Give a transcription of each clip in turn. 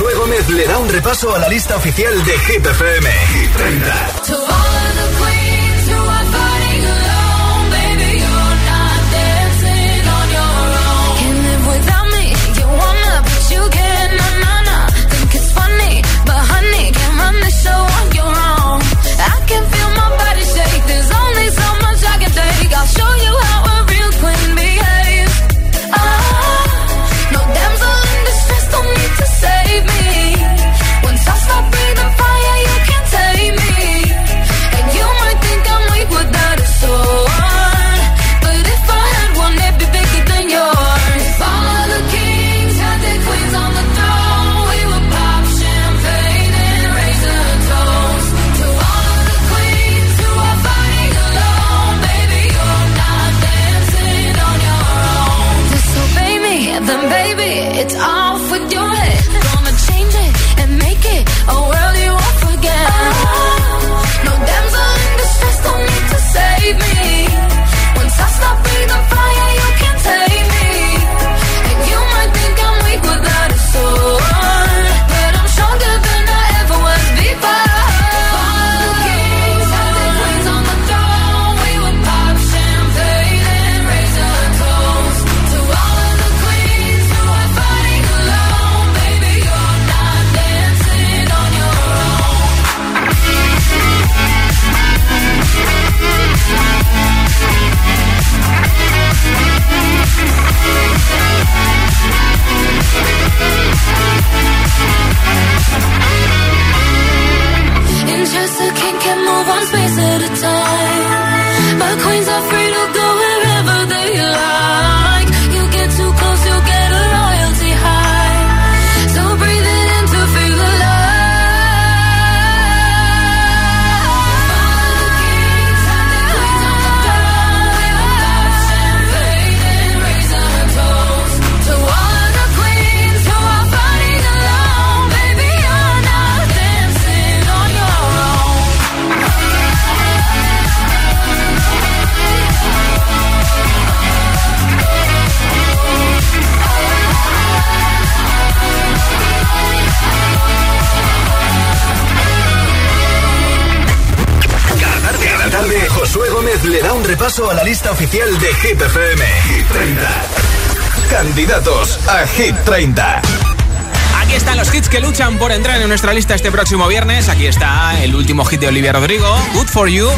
Josué Gómez le da un repaso a la lista oficial de Hit FM. Hit 30. chains are free. A la lista oficial de Hit FM. Hit 30. Candidatos a Hit 30. Aquí están los hits que luchan por entrar en nuestra lista este próximo viernes. Aquí está el último hit de Olivia Rodrigo, Good for You.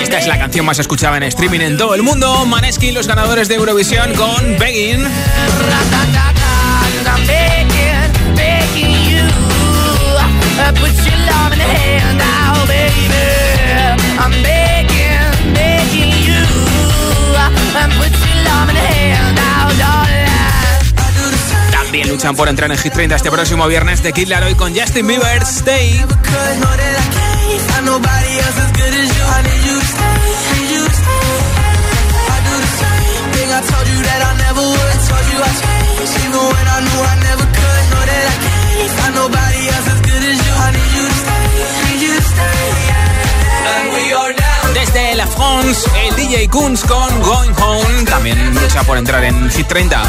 Esta es la canción más escuchada en streaming en todo el mundo. Maneskin, los ganadores de Eurovisión con Begging. También luchan por entrar en Hit 30 este próximo viernes de Kid Laroi con Justin Bieber Stay. Desde La France, el DJ Kunz con Going Home. También lucha por entrar en Hit 30.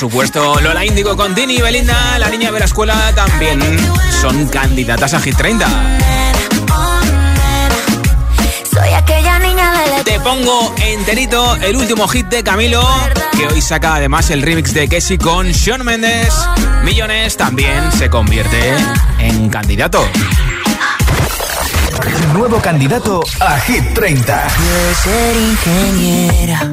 Supuesto, Lola Índigo con Dini y Belinda, la niña de la escuela, también son candidatas a Hit 30. Te pongo enterito el último hit de Camilo, que hoy saca además el remix de Kessie con Sean Mendes. Millones también se convierte en candidato. Nuevo candidato a Hit 30. ser ingeniera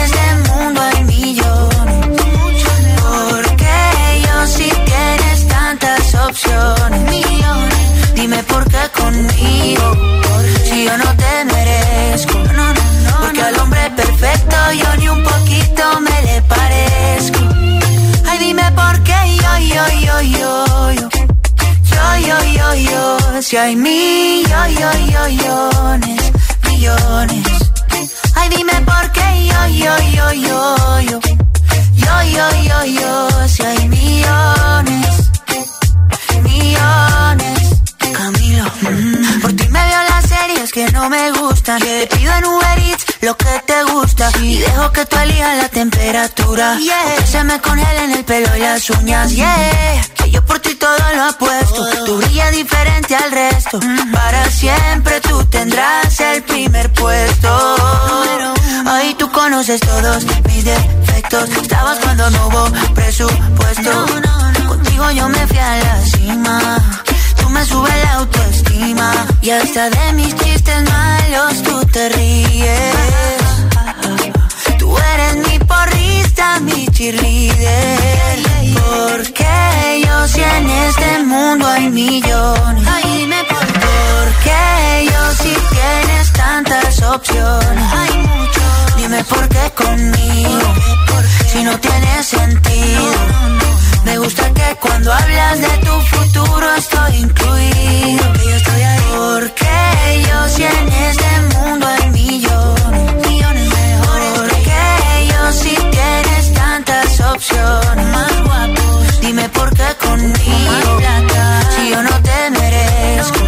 hay millones, millones. Ay, dime por qué yo, yo, yo, yo, yo. Yo, yo, yo, yo. Si hay millones, millones. Camilo, mm. por ti me veo las series que no me gustan. Te pido en Uber Eats lo que te gusta y dejo que tú elijas la temperatura. Yeah. que se me congelen el pelo y las uñas. Yeah, diferente al resto. Para siempre tú tendrás el primer puesto. Ahí tú conoces todos mis defectos. Estabas cuando no hubo presupuesto. Contigo yo me fui a la cima me sube la autoestima y hasta de mis chistes malos tú te ríes. Tú eres mi porrista, mi cheerleader. Porque si en este mundo hay millones. Ay, dime por qué. Porque yo si tienes tantas opciones. Hay mucho. Dime por qué conmigo. Si no tiene sentido. Me gusta que cuando hablas de tu futuro estoy incluido. Que yo estoy ahí. Porque yo si en este mundo hay millones, millones mejores. Porque yo si tienes tantas opciones, más guapos. Dime por qué Si yo no te merezco.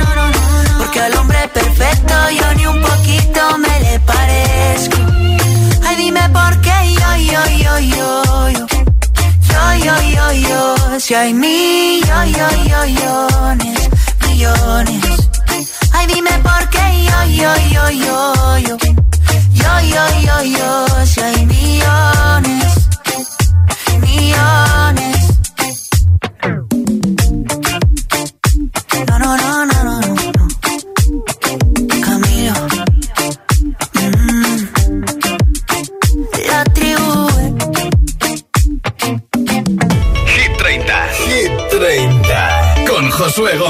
Porque al hombre perfecto yo ni un poquito me le parezco. Ay, dime por qué yo, yo, yo, yo, yo yo, yo, yo, si hay millones, millones. Ay, dime por qué yo, yo, yo, yo, yo, yo, yo, yo, yo, si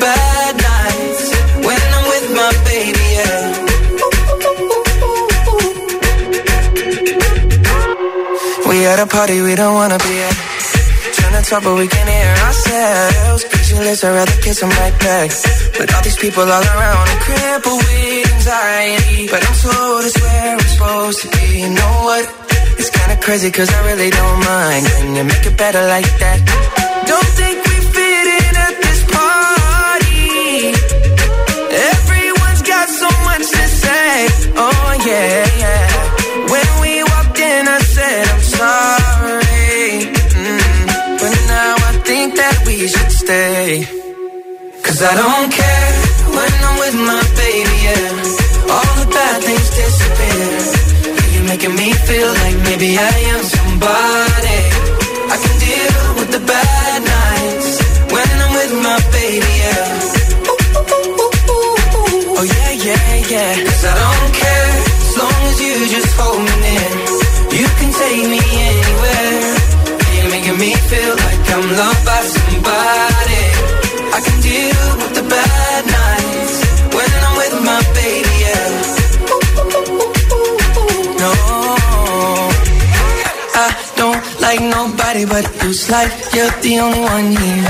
bad nights When I'm with my baby, yeah. We at a party we don't wanna be at. Trying to talk but we can't hear ourselves. Pictureless, I'd rather kiss right back. But all these people all around I'm crippled with anxiety. But I'm told it's where I'm supposed to be. You know what? It's kinda crazy cause I really don't mind. Can you make it better like that? Don't think mistake. Oh yeah, yeah. When we walked in, I said I'm sorry. Mm. But now I think that we should stay. Cause I don't care when I'm with my baby, yeah. All the bad things disappear. You're making me feel like maybe I am somebody. I can deal with the bad nobody but you. It's like you're the only one here.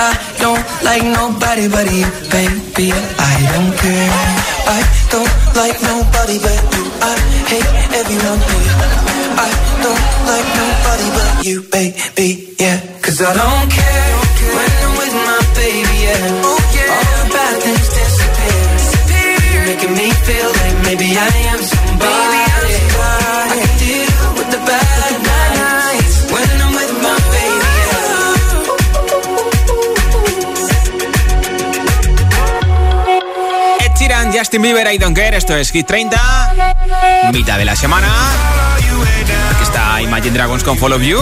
I don't like nobody but you, baby. I don't care. I don't like nobody but you. I hate everyone here. I don't like nobody but you, baby. Yeah, cause I don't care when I'm with my baby. Yeah, all the bad things disappear. You're making me feel like maybe I am Justin Bieber, I Don't Care. Esto es Hit 30, mitad de la semana. Aquí está Imagine Dragons con Follow You.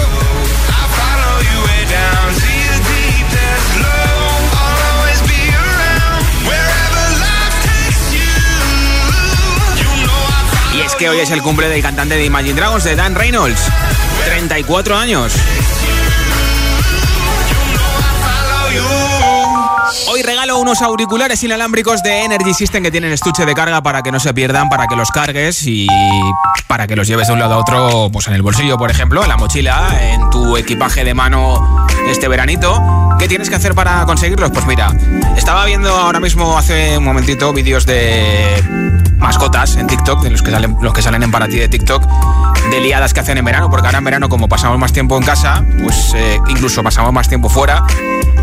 Y es que hoy es el cumple del cantante de Imagine Dragons, de Dan Reynolds. 34 años. Unos auriculares inalámbricos de Energy System que tienen estuche de carga para que no se pierdan, para que los cargues y para que los lleves de un lado a otro, pues en el bolsillo, por ejemplo, en la mochila, en tu equipaje de mano este veranito. ¿Qué tienes que hacer para conseguirlos? Pues mira, estaba viendo ahora mismo hace un momentito vídeos de mascotas en TikTok, de los que salen, los que salen en para ti de TikTok, de liadas que hacen en verano, porque ahora en verano como pasamos más tiempo en casa, pues eh, incluso pasamos más tiempo fuera,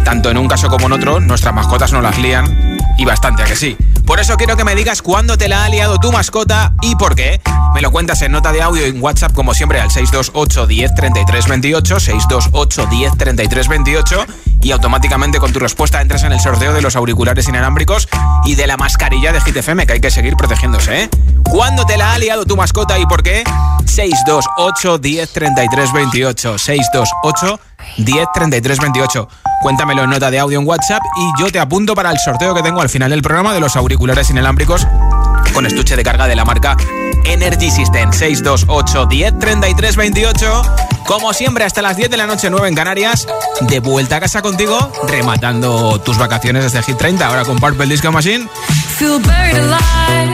tanto en un caso como en otro, nuestras mascotas no las lían y bastante a que sí. Por eso quiero que me digas cuándo te la ha liado tu mascota y por qué. Me lo cuentas en nota de audio en WhatsApp como siempre al 628 10 33 28, 628 10 33 28 y automáticamente con tu respuesta entras en el sorteo de los auriculares inalámbricos y de la mascarilla de GTFM que hay que seguir protegiéndose, ¿eh? ¿Cuándo te la ha liado tu mascota y por qué? 628 10 33 28, 628 10 33 28. Cuéntamelo en nota de audio en WhatsApp y yo te apunto para el sorteo que tengo al final del programa de los auriculares inalámbricos con estuche de carga de la marca Energy System 628 10 33 28. Como siempre, hasta las 10 de la noche, 9 en Canarias. De vuelta a casa contigo, rematando tus vacaciones desde Hit 30. Ahora con Purple Disco Machine. Feel alive.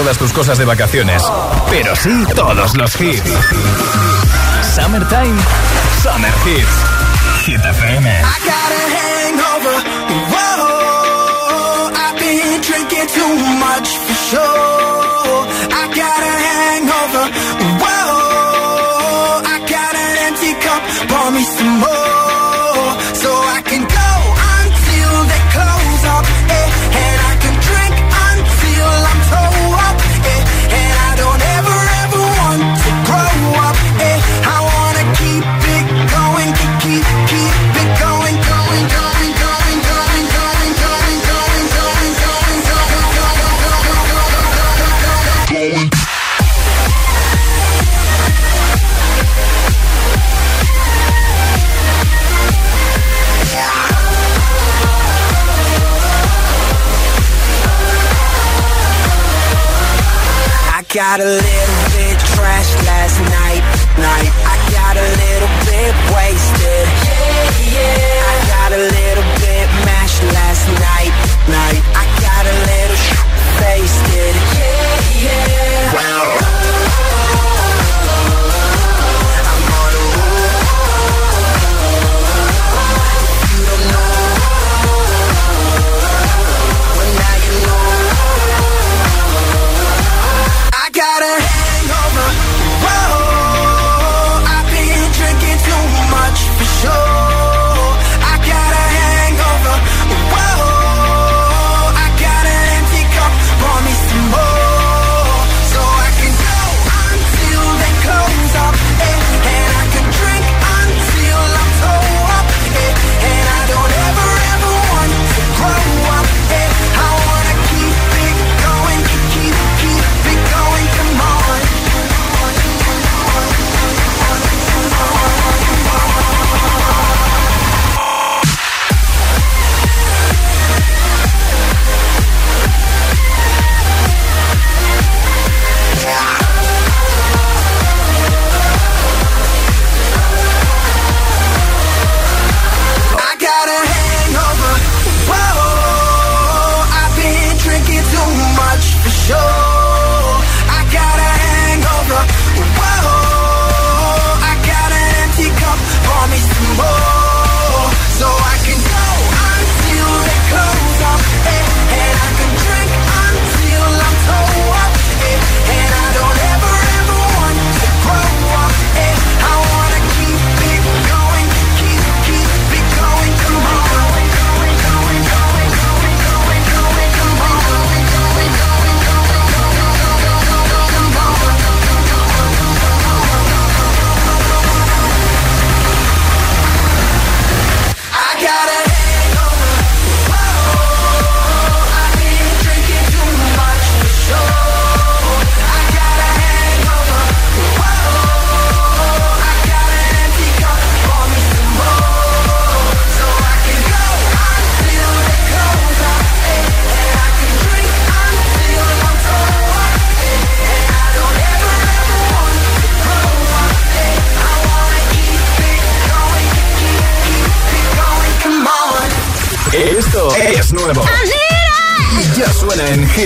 todas tus cosas de vacaciones, pero sí todos los hits. Summertime, Summer Hits, Hit FM. I got a hangover, whoa, I've been drinking too much for sure. got a little bit trash. last night, night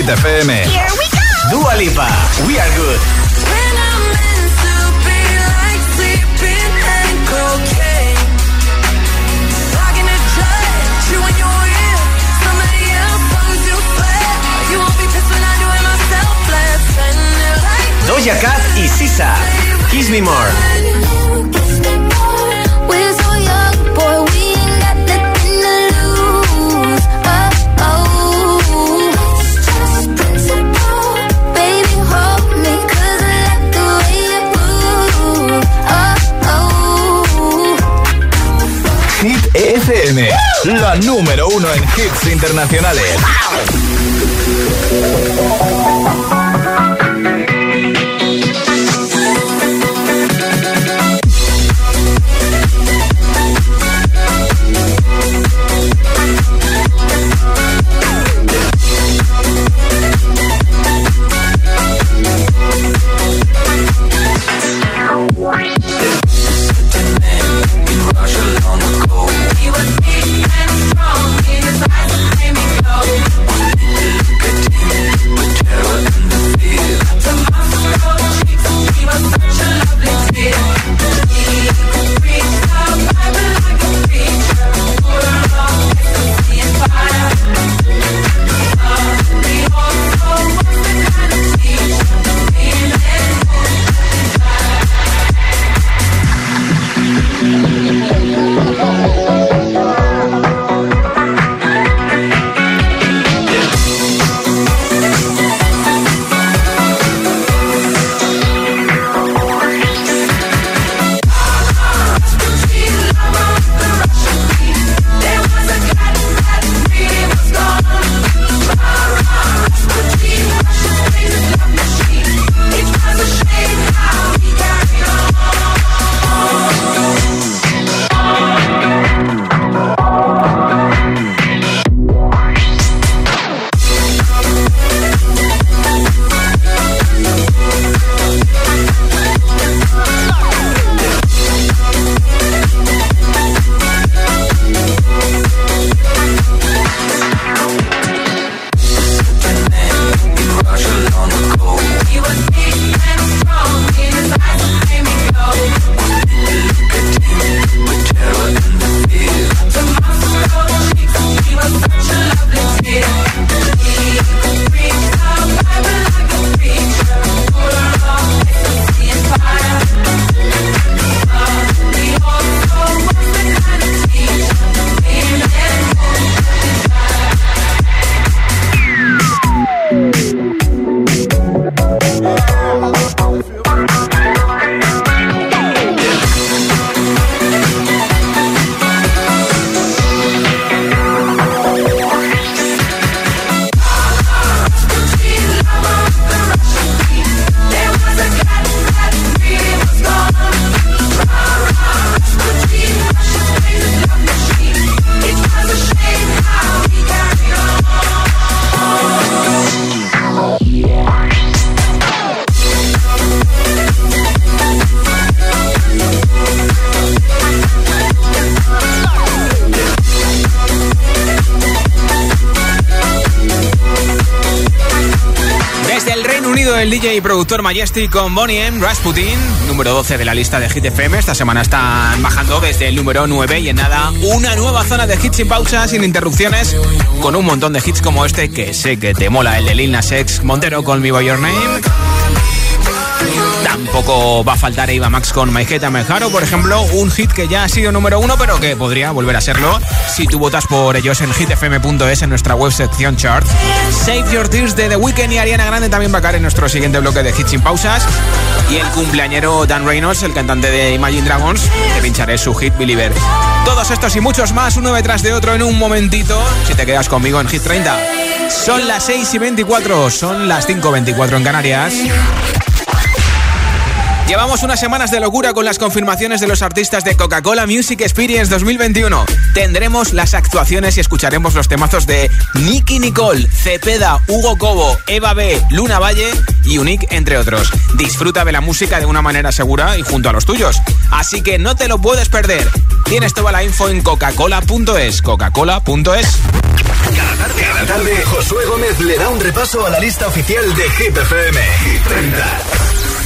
Hit FM. Productor Majestic con Bonnie M. Rasputin, número 12 de la lista de Hit FM. Esta semana están bajando desde el número 9 y en nada una nueva zona de hits sin pausas, sin interrupciones, con un montón de hits como este que sé que te mola, el de Lil Nas X, Montero con Me By Your Name. Tampoco va a faltar Eva Max con My Head por ejemplo, un hit que ya ha sido número uno, pero que podría volver a serlo si tú votas por ellos en hitfm.es en nuestra web sección chart. Save Your Tears de The Weeknd y Ariana Grande también va a caer en nuestro siguiente bloque de hits sin pausas. Y el cumpleañero Dan Reynolds, el cantante de Imagine Dragons, te pincharé su hit Believer. Todos estos y muchos más, uno detrás de otro en un momentito, si te quedas conmigo en Hit 30. Son las 6 y 24, son las 5.24 en Canarias. Llevamos unas semanas de locura con las confirmaciones de los artistas de Coca-Cola Music Experience 2021. Tendremos las actuaciones y escucharemos los temazos de Nicky Nicole, Cepeda, Hugo Cobo, Eva B, Luna Valle y Unique, entre otros. Disfruta de la música de una manera segura y junto a los tuyos. Así que no te lo puedes perder. Tienes toda la info en coca-cola.es. Coca-cola.es. Cada tarde, cada tarde, Josué Gómez le da un repaso a la lista oficial de Hit FM. Hit 30.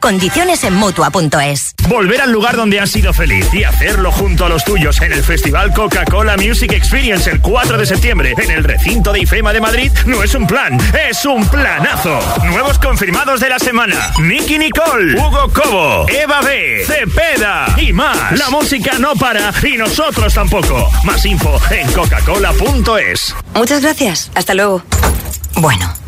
Condiciones en mutua.es. Volver al lugar donde has sido feliz y hacerlo junto a los tuyos en el Festival Coca-Cola Music Experience el 4 de septiembre en el recinto de IFEMA de Madrid no es un plan, es un planazo. Nuevos confirmados de la semana: Nicky Nicole, Hugo Cobo, Eva B, Cepeda y más. La música no para y nosotros tampoco. Más info en coca-cola.es. Muchas gracias. Hasta luego. Bueno.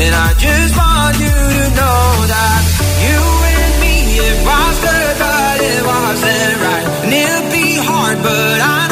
And I just want you to know that you and me, it was good, but it wasn't right. And it'll be hard, but I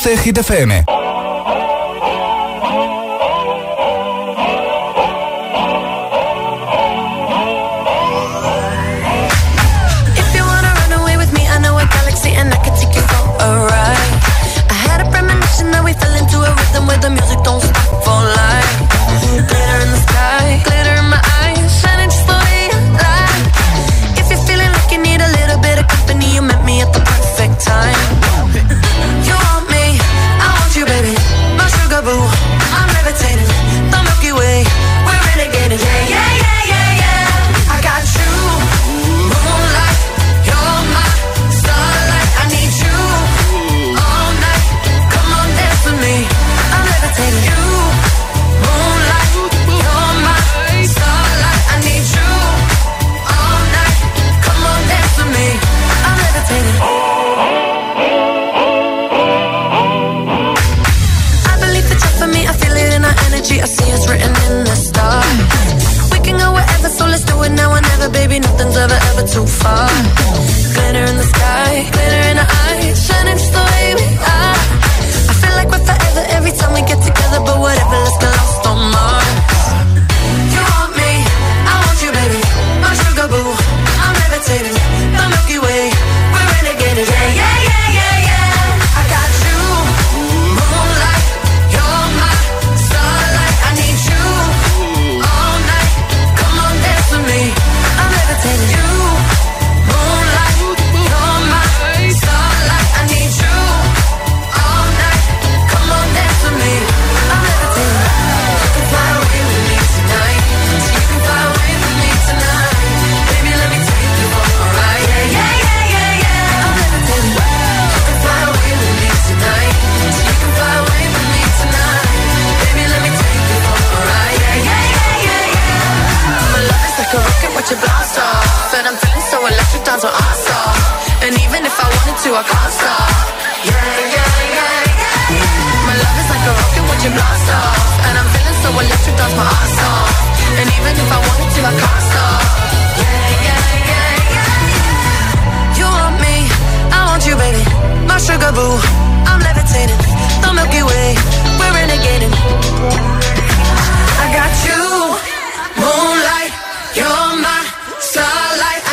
12 Hit FM.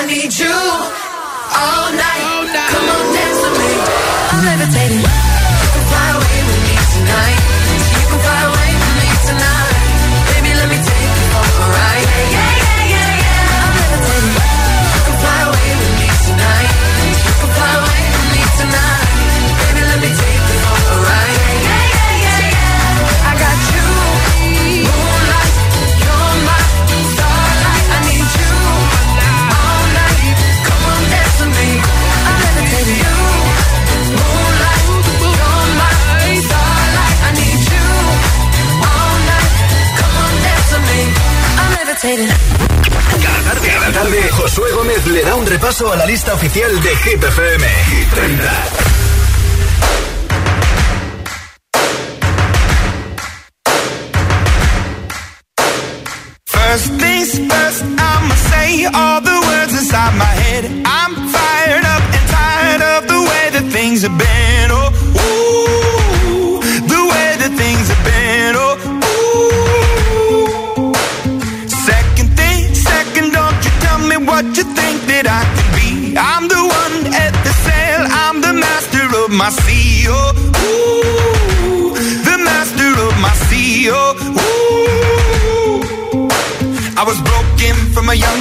Need you all night. Josué Gómez le da un repaso a la lista oficial de Hit FM. Hit 30.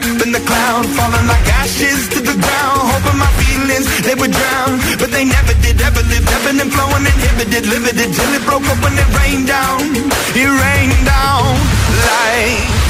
Up in the cloud, falling like ashes to the ground. Hoping my feelings they would drown, but they never did. Ever lived, ebbing and flowing, inhibited, limited till it broke up when it rained down. It rained down like.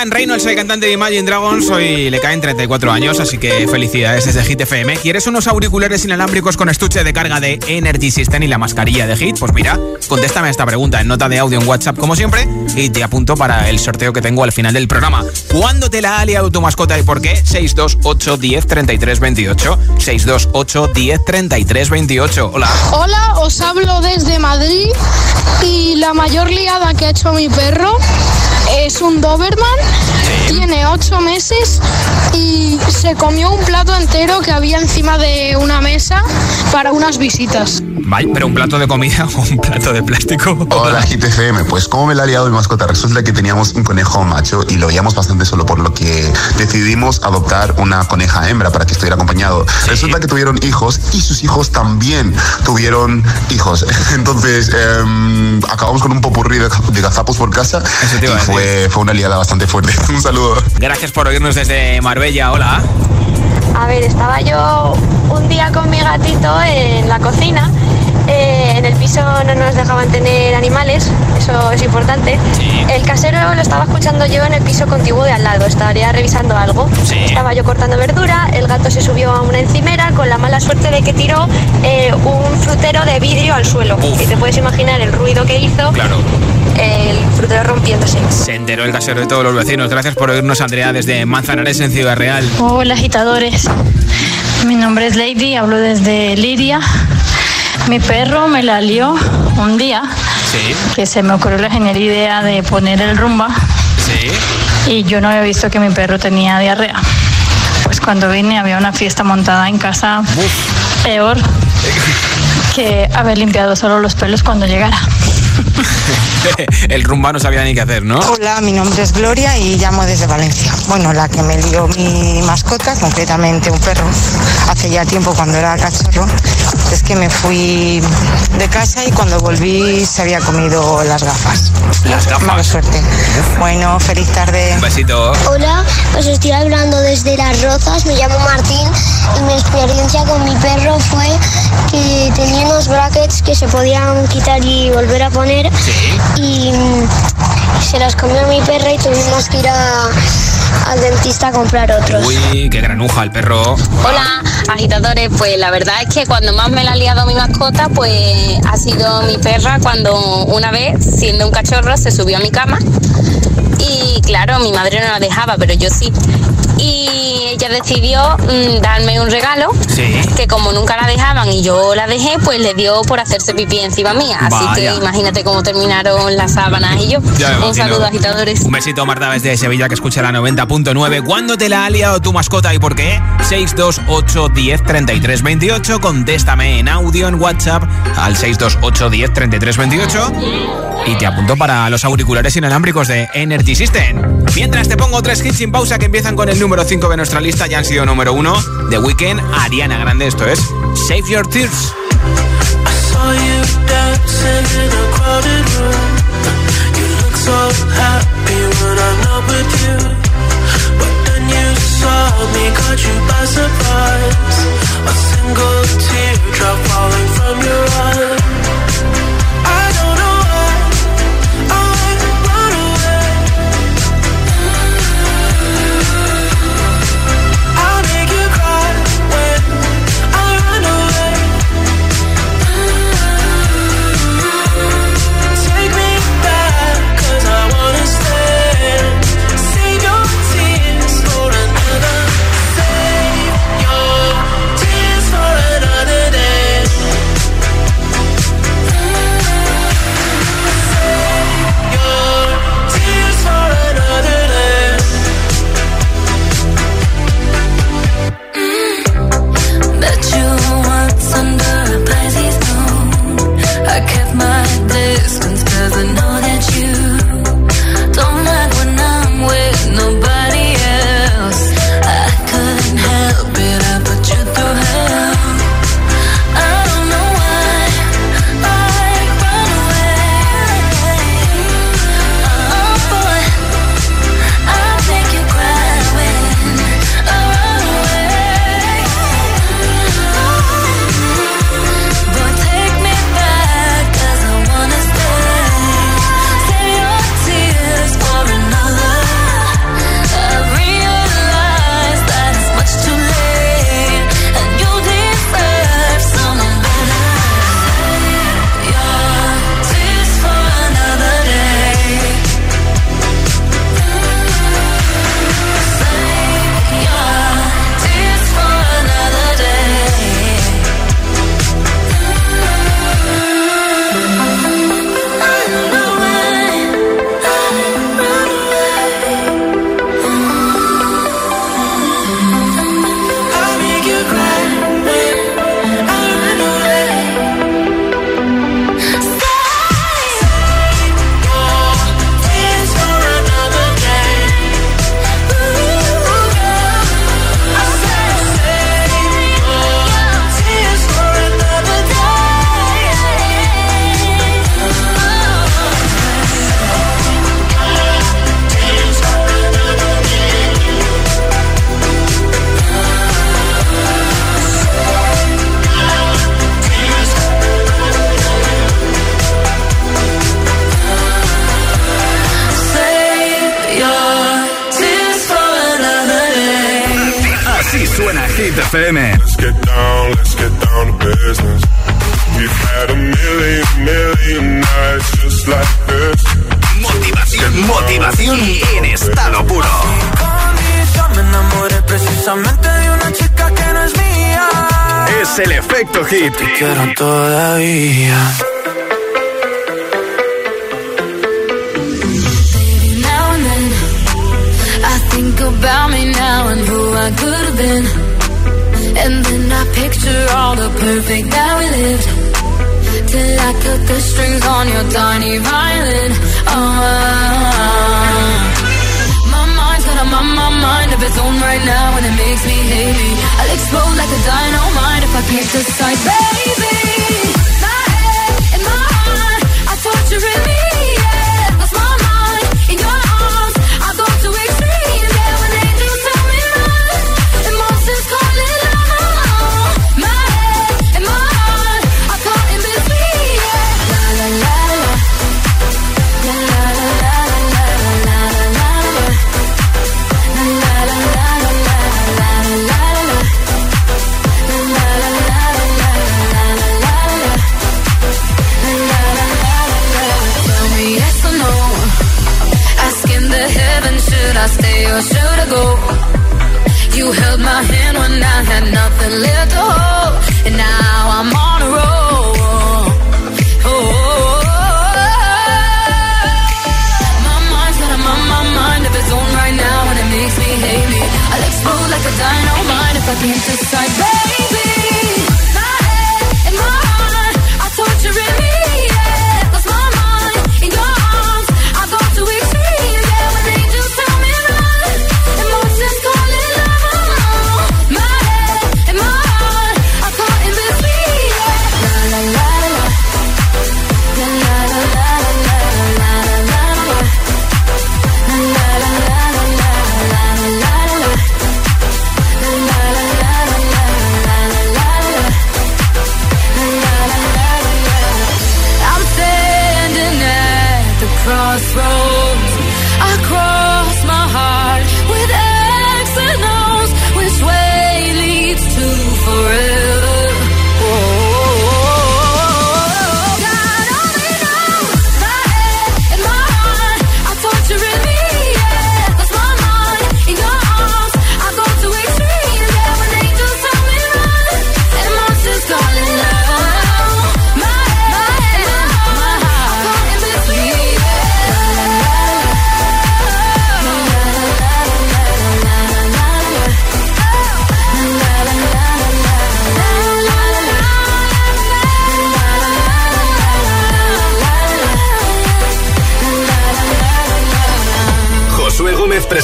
Dan Reynolds, el cantante de Imagine Dragons. Hoy le caen 34 años, así que felicidades desde Hit FM. ¿Quieres unos auriculares inalámbricos con estuche de carga de Energy System y la mascarilla de Hit? Pues mira, contéstame esta pregunta en nota de audio en WhatsApp, como siempre, y te apunto para el sorteo que tengo al final del programa. ¿Cuándo te la ha liado tu mascota y por qué? 628 10 33 28. 628 10 33 28. Hola. Hola, os hablo desde Madrid y la mayor liada que ha hecho mi perro es un Doberman, tiene ocho meses y se comió un plato entero que había encima de una mesa para unas visitas. Vaya, pero un plato de comida o un plato de plástico. Hola GTFM, pues como me la ha liado mi mascota, resulta que teníamos un conejo macho y lo veíamos bastante solo por lo que decidimos adoptar una coneja hembra para que estuviera acompañado. Resulta que tuvieron hijos y sus hijos también tuvieron hijos. Entonces em, acabamos con un popurrí de, de gazapos por casa y fue, fue una liada bastante fuerte. un saludo. Gracias por oírnos desde Marbella. Hola. A ver, estaba yo un día con mi gatito en la cocina. Eh, en el piso no nos dejaban tener animales, eso es importante. El casero lo estaba escuchando yo en el piso contiguo de al lado, estaría revisando algo. Estaba yo cortando verdura, el gato se subió a una encimera con la mala suerte de que tiró eh, un frutero de vidrio al suelo. Y te puedes imaginar el ruido que hizo. Claro. El frutero rompiéndose. Se enteró el casero de todos los vecinos. Gracias por oírnos, Andrea, desde Manzanares en Ciudad Real. Hola agitadores, mi nombre es Lady, hablo desde Liria. Mi perro me la lió un día que se me ocurrió la genial idea de poner el rumba Sí. y yo no había visto que mi perro tenía diarrea. Pues cuando vine había una fiesta montada en casa, peor que haber limpiado solo los pelos cuando llegara. el rumba no sabía ni qué hacer, ¿no? Hola, mi nombre es Gloria y llamo desde Valencia. Bueno, la que me lió mi mascota, concretamente un perro, hace ya tiempo cuando era cachorro, es que me fui de casa y cuando volví se había comido las gafas. Las gafas. Mala suerte. Bueno, feliz tarde. Un besito. Hola, os estoy hablando desde Las Rozas, me llamo Martín y mi experiencia con mi perro fue que tenía unos brackets que se podían quitar y volver a poner y mm, se las comió mi perra y tuvimos que ir a- al dentista a comprar otros. Uy, qué granuja el perro. Hola, agitadores. Pues la verdad es que cuando más me la ha liado mi mascota, pues ha sido mi perra cuando una vez, siendo un cachorro, se subió a mi cama. Y claro, mi madre no la dejaba, pero yo sí. Y ella decidió mm, darme un regalo que como nunca la dejaban y yo la dejé, pues le dio por hacerse pipí encima mía. Así Vaya. que imagínate cómo terminaron las sábanas y yo. Un saludo, agitadores. Un besito, Marta, desde Sevilla, que escucha la 90.9. ¿Cuándo te la ha liado tu mascota y por qué? 628 10 33 28. Contéstame en audio en WhatsApp al 628 10 33 28. Y te apunto para los auriculares inalámbricos de Energy System. Mientras te pongo tres hits sin pausa que empiezan con el número 5 de nuestra lista, ya han sido número 1. The Weeknd, Ariana Grande, esto es Save Your Tears. saw you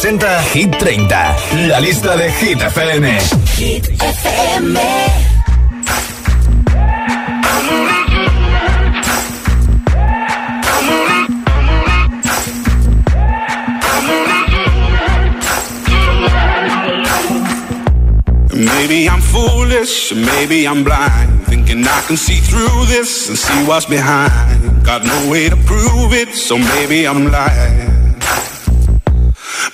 presenta Hit 30, la lista de Hit FM. Hit FM. Maybe I'm foolish, maybe I'm blind, thinking I can see through this and see what's behind. Got no way to prove it, so maybe I'm lying.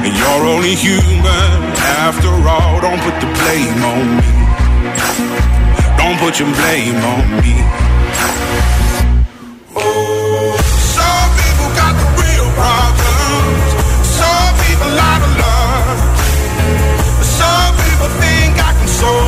And you're only human after all. Don't put the blame on me. Don't put your blame on me. Ooh. Some people got the real problems. Some people love. Some people think I can solve.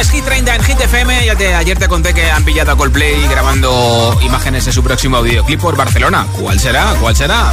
Es Hit 30 en Hit FM. Ya te, ayer te conté que han pillado a Coldplay grabando imágenes de su próximo videoclip por Barcelona. ¿Cuál será? ¿Cuál será?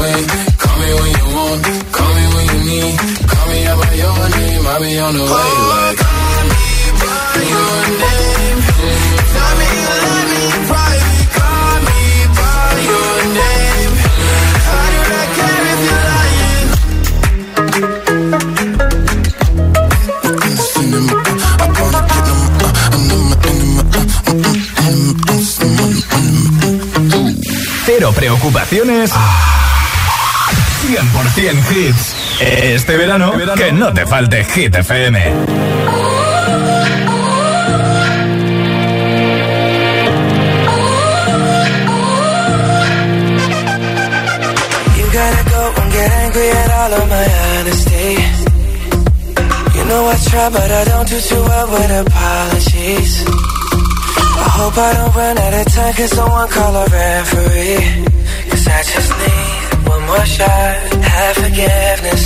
Be on the way. Call me when you want, call me when you need. Call me out by your name, I'll be on the way. Like, call me by your name. Tell me you love me in private. Call me by your name. I do not care if you're lying. Cero preocupaciones. 100% hits. Este verano, que no te falte Hit FM. You gotta go and get angry at all of my honesty. You know I try, but I don't do too well with apologies. I hope I don't run out of time, cause someone call a referee. Cause I just need more shot, have forgiveness.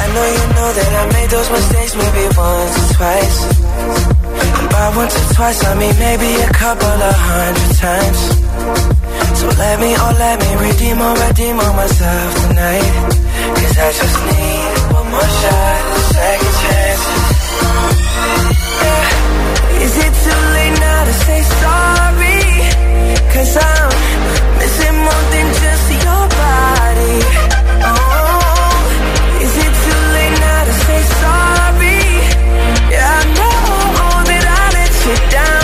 I know you know that I made those mistakes maybe once or twice. And by once or twice, I mean maybe a couple of hundred times. So let me, oh let me redeem or redeem on myself tonight Cause I just need one more shot, Is it too late now to say sorry? Cause I'm missing more than just your body Oh, is it too late now to say sorry? Yeah, I know that I let you down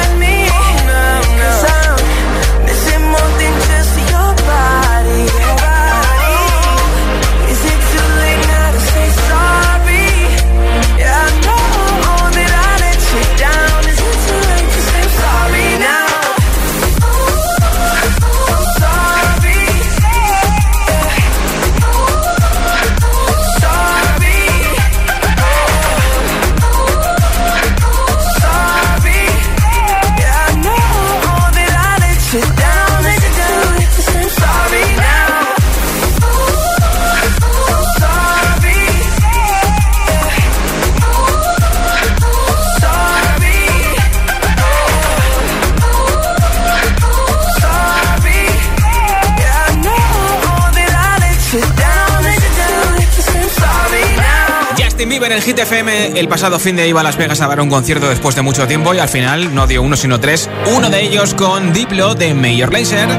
en FM el pasado fin de iba a Las Vegas a dar un concierto después de mucho tiempo y al final no dio uno sino tres. Uno de ellos con Diplo de Major Lazer.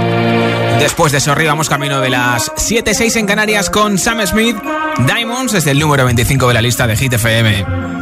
Después de eso arribamos camino de las 7-6 en Canarias con Sam Smith. Diamonds es el número 25 de la lista de Hit FM.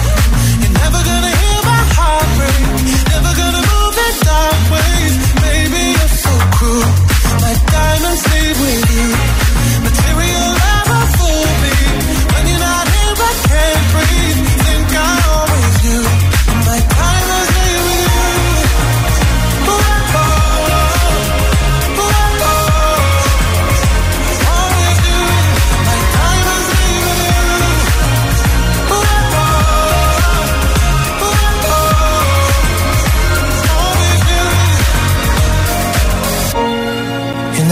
My diamonds leave with you.